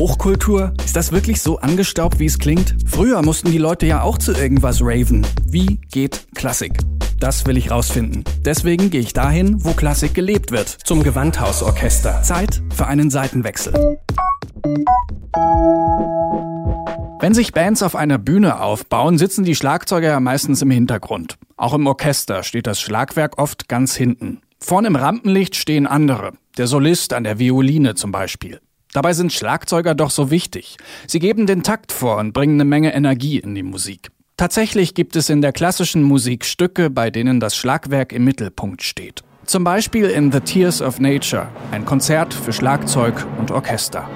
Hochkultur? Ist das wirklich so angestaubt, wie es klingt? Früher mussten die Leute ja auch zu irgendwas raven. Wie geht Klassik? Das will ich rausfinden. Deswegen gehe ich dahin, wo Klassik gelebt wird. Zum Gewandhausorchester. Zeit für einen Seitenwechsel. Wenn sich Bands auf einer Bühne aufbauen, sitzen die Schlagzeuger ja meistens im Hintergrund. Auch im Orchester steht das Schlagwerk oft ganz hinten. Vorn im Rampenlicht stehen andere, der Solist an der Violine zum Beispiel. Dabei sind Schlagzeuger doch so wichtig. Sie geben den Takt vor und bringen eine Menge Energie in die Musik. Tatsächlich gibt es in der klassischen Musik Stücke, bei denen das Schlagwerk im Mittelpunkt steht. Zum Beispiel in The Tears of Nature, ein Konzert für Schlagzeug und Orchester.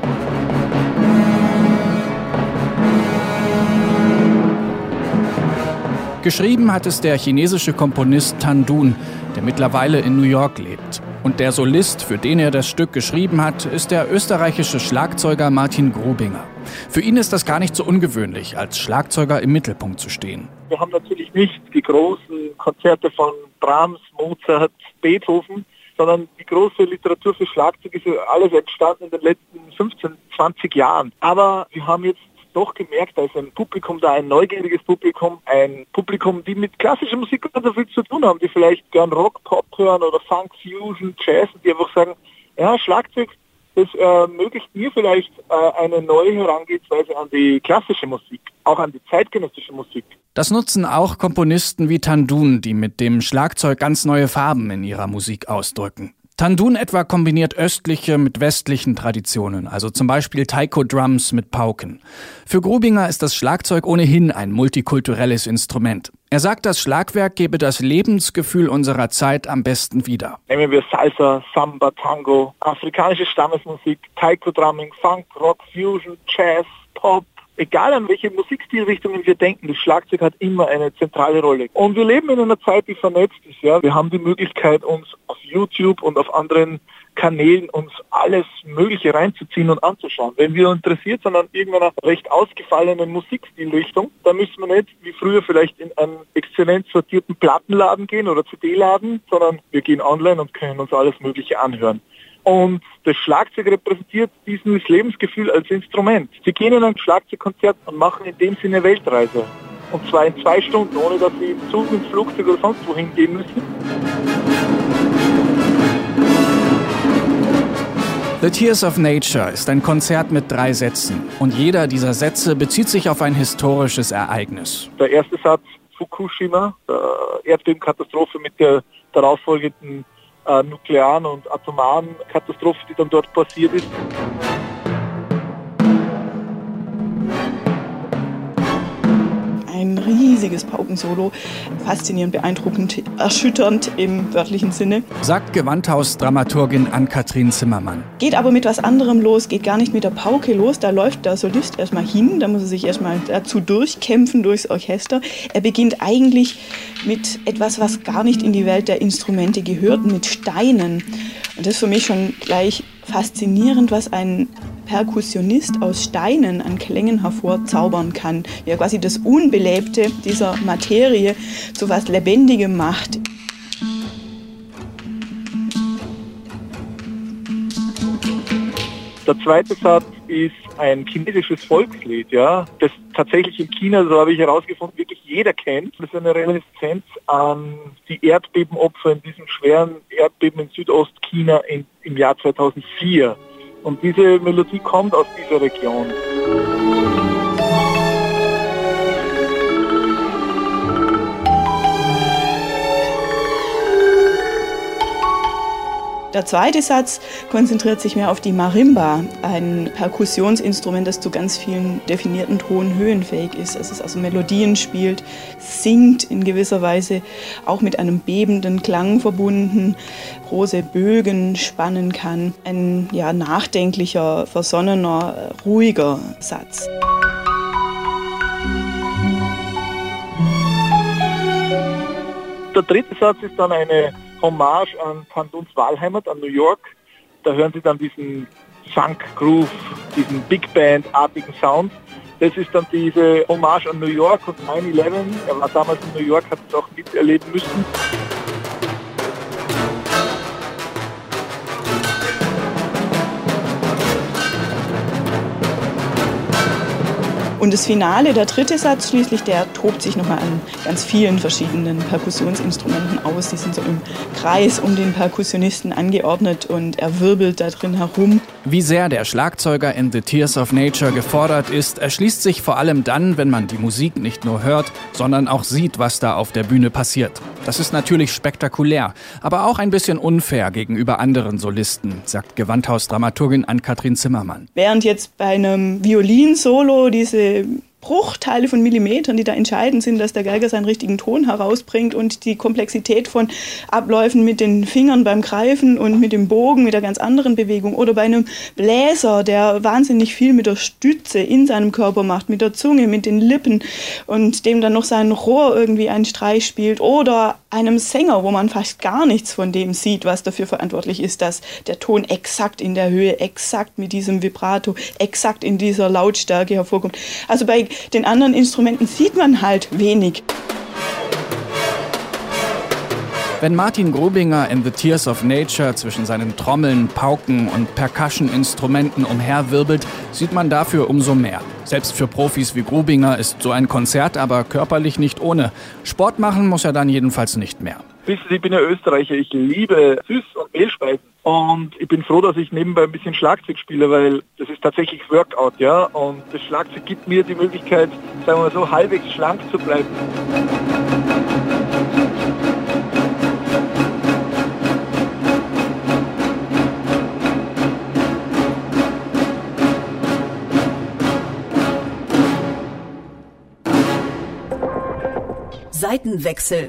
Geschrieben hat es der chinesische Komponist Tan Dun, der mittlerweile in New York lebt. Und der Solist, für den er das Stück geschrieben hat, ist der österreichische Schlagzeuger Martin Grubinger. Für ihn ist das gar nicht so ungewöhnlich, als Schlagzeuger im Mittelpunkt zu stehen. Wir haben natürlich nicht die großen Konzerte von Brahms, Mozart, Beethoven, sondern die große Literatur für Schlagzeug ist alles entstanden in den letzten 15, 20 Jahren. Aber wir haben jetzt doch gemerkt, da ist ein Publikum da, ein neugieriges Publikum, ein Publikum, die mit klassischer Musik nicht so viel zu tun haben, die vielleicht gern Rock, Pop hören oder Funk, Fusion, Jazz, die einfach sagen, ja, Schlagzeug, das ermöglicht mir vielleicht äh, eine neue Herangehensweise an die klassische Musik, auch an die zeitgenössische Musik. Das nutzen auch Komponisten wie Tandun, die mit dem Schlagzeug ganz neue Farben in ihrer Musik ausdrücken. Tandun etwa kombiniert östliche mit westlichen Traditionen, also zum Beispiel Taiko-Drums mit Pauken. Für Grubinger ist das Schlagzeug ohnehin ein multikulturelles Instrument. Er sagt, das Schlagwerk gebe das Lebensgefühl unserer Zeit am besten wieder. Nehmen wir Salsa, Samba, Tango, afrikanische Stammesmusik, Taiko-Drumming, Funk, Rock, Fusion, Jazz, Pop, egal an welche Musikstilrichtungen wir denken, das Schlagzeug hat immer eine zentrale Rolle. Und wir leben in einer Zeit, die vernetzt ist. Ja, wir haben die Möglichkeit, uns auf YouTube und auf anderen Kanälen uns alles Mögliche reinzuziehen und anzuschauen. Wenn wir interessiert sind an irgendeiner recht ausgefallenen Musikstilrichtung, dann müssen wir nicht wie früher vielleicht in einen exzellent sortierten Plattenladen gehen oder CD-Laden, sondern wir gehen online und können uns alles Mögliche anhören. Und das Schlagzeug repräsentiert dieses Lebensgefühl als Instrument. Sie gehen in ein Schlagzeugkonzert und machen in dem Sinne Weltreise. Und zwar in zwei Stunden, ohne dass sie im Zug, im Flugzeug oder sonst wohin gehen müssen. The Tears of Nature ist ein Konzert mit drei Sätzen. Und jeder dieser Sätze bezieht sich auf ein historisches Ereignis. Der erste Satz, Fukushima, Erdbebenkatastrophe mit der darauffolgenden äh, nuklearen und atomaren Katastrophe, die dann dort passiert ist. Ein riesiges Paukensolo, faszinierend, beeindruckend, erschütternd im wörtlichen Sinne. Sagt Gewandhaus-Dramaturgin Ann-Kathrin Zimmermann. Geht aber mit was anderem los, geht gar nicht mit der Pauke los. Da läuft der Solist erstmal hin, da muss er sich erstmal dazu durchkämpfen durchs Orchester. Er beginnt eigentlich mit etwas, was gar nicht in die Welt der Instrumente gehört, mit Steinen. Und das ist für mich schon gleich faszinierend, was ein Perkussionist aus Steinen an Klängen hervorzaubern kann, er quasi das Unbelebte dieser Materie zu was Lebendigem macht. Der zweite Satz ist ein chinesisches Volkslied, ja, das tatsächlich in China, so habe ich herausgefunden, wirklich jeder kennt. Das ist eine Reminiszenz an die Erdbebenopfer in diesem schweren Erdbeben in Südostchina in, im Jahr 2004. Und diese Melodie kommt aus dieser Region. Der zweite Satz konzentriert sich mehr auf die Marimba, ein Perkussionsinstrument, das zu ganz vielen definierten Tonhöhen fähig ist. Es ist also Melodien spielt, singt in gewisser Weise, auch mit einem bebenden Klang verbunden, große Bögen spannen kann. Ein ja, nachdenklicher, versonnener, ruhiger Satz. Der dritte Satz ist dann eine Hommage an Panduns Wahlheimat, an New York. Da hören Sie dann diesen Funk Groove, diesen Big Band-artigen Sound. Das ist dann diese Hommage an New York und 9-11. Er war damals in New York, hat es auch miterleben müssen. Und das Finale, der dritte Satz schließlich, der tobt sich nochmal an ganz vielen verschiedenen Perkussionsinstrumenten aus. Die sind so im Kreis um den Perkussionisten angeordnet und er wirbelt da drin herum. Wie sehr der Schlagzeuger in The Tears of Nature gefordert ist, erschließt sich vor allem dann, wenn man die Musik nicht nur hört, sondern auch sieht, was da auf der Bühne passiert. Das ist natürlich spektakulär, aber auch ein bisschen unfair gegenüber anderen Solisten, sagt Gewandhausdramaturgin Ann-Kathrin Zimmermann. Während jetzt bei einem Violinsolo diese eh, Bruchteile von Millimetern, die da entscheidend sind, dass der Geiger seinen richtigen Ton herausbringt und die Komplexität von Abläufen mit den Fingern beim Greifen und mit dem Bogen, mit der ganz anderen Bewegung oder bei einem Bläser, der wahnsinnig viel mit der Stütze in seinem Körper macht, mit der Zunge, mit den Lippen und dem dann noch sein Rohr irgendwie einen Streich spielt oder einem Sänger, wo man fast gar nichts von dem sieht, was dafür verantwortlich ist, dass der Ton exakt in der Höhe, exakt mit diesem Vibrato, exakt in dieser Lautstärke hervorkommt. Also bei den anderen Instrumenten sieht man halt wenig. Wenn Martin Grubinger in The Tears of Nature zwischen seinen Trommeln, Pauken und Percussion-Instrumenten umherwirbelt, sieht man dafür umso mehr. Selbst für Profis wie Grubinger ist so ein Konzert aber körperlich nicht ohne. Sport machen muss er dann jedenfalls nicht mehr. Wissen Sie, ich bin ja Österreicher, ich liebe Süß- und Mehlspeisen. Und ich bin froh, dass ich nebenbei ein bisschen Schlagzeug spiele, weil das ist tatsächlich Workout, ja. Und das Schlagzeug gibt mir die Möglichkeit, sagen wir mal so, halbwegs schlank zu bleiben. Seitenwechsel.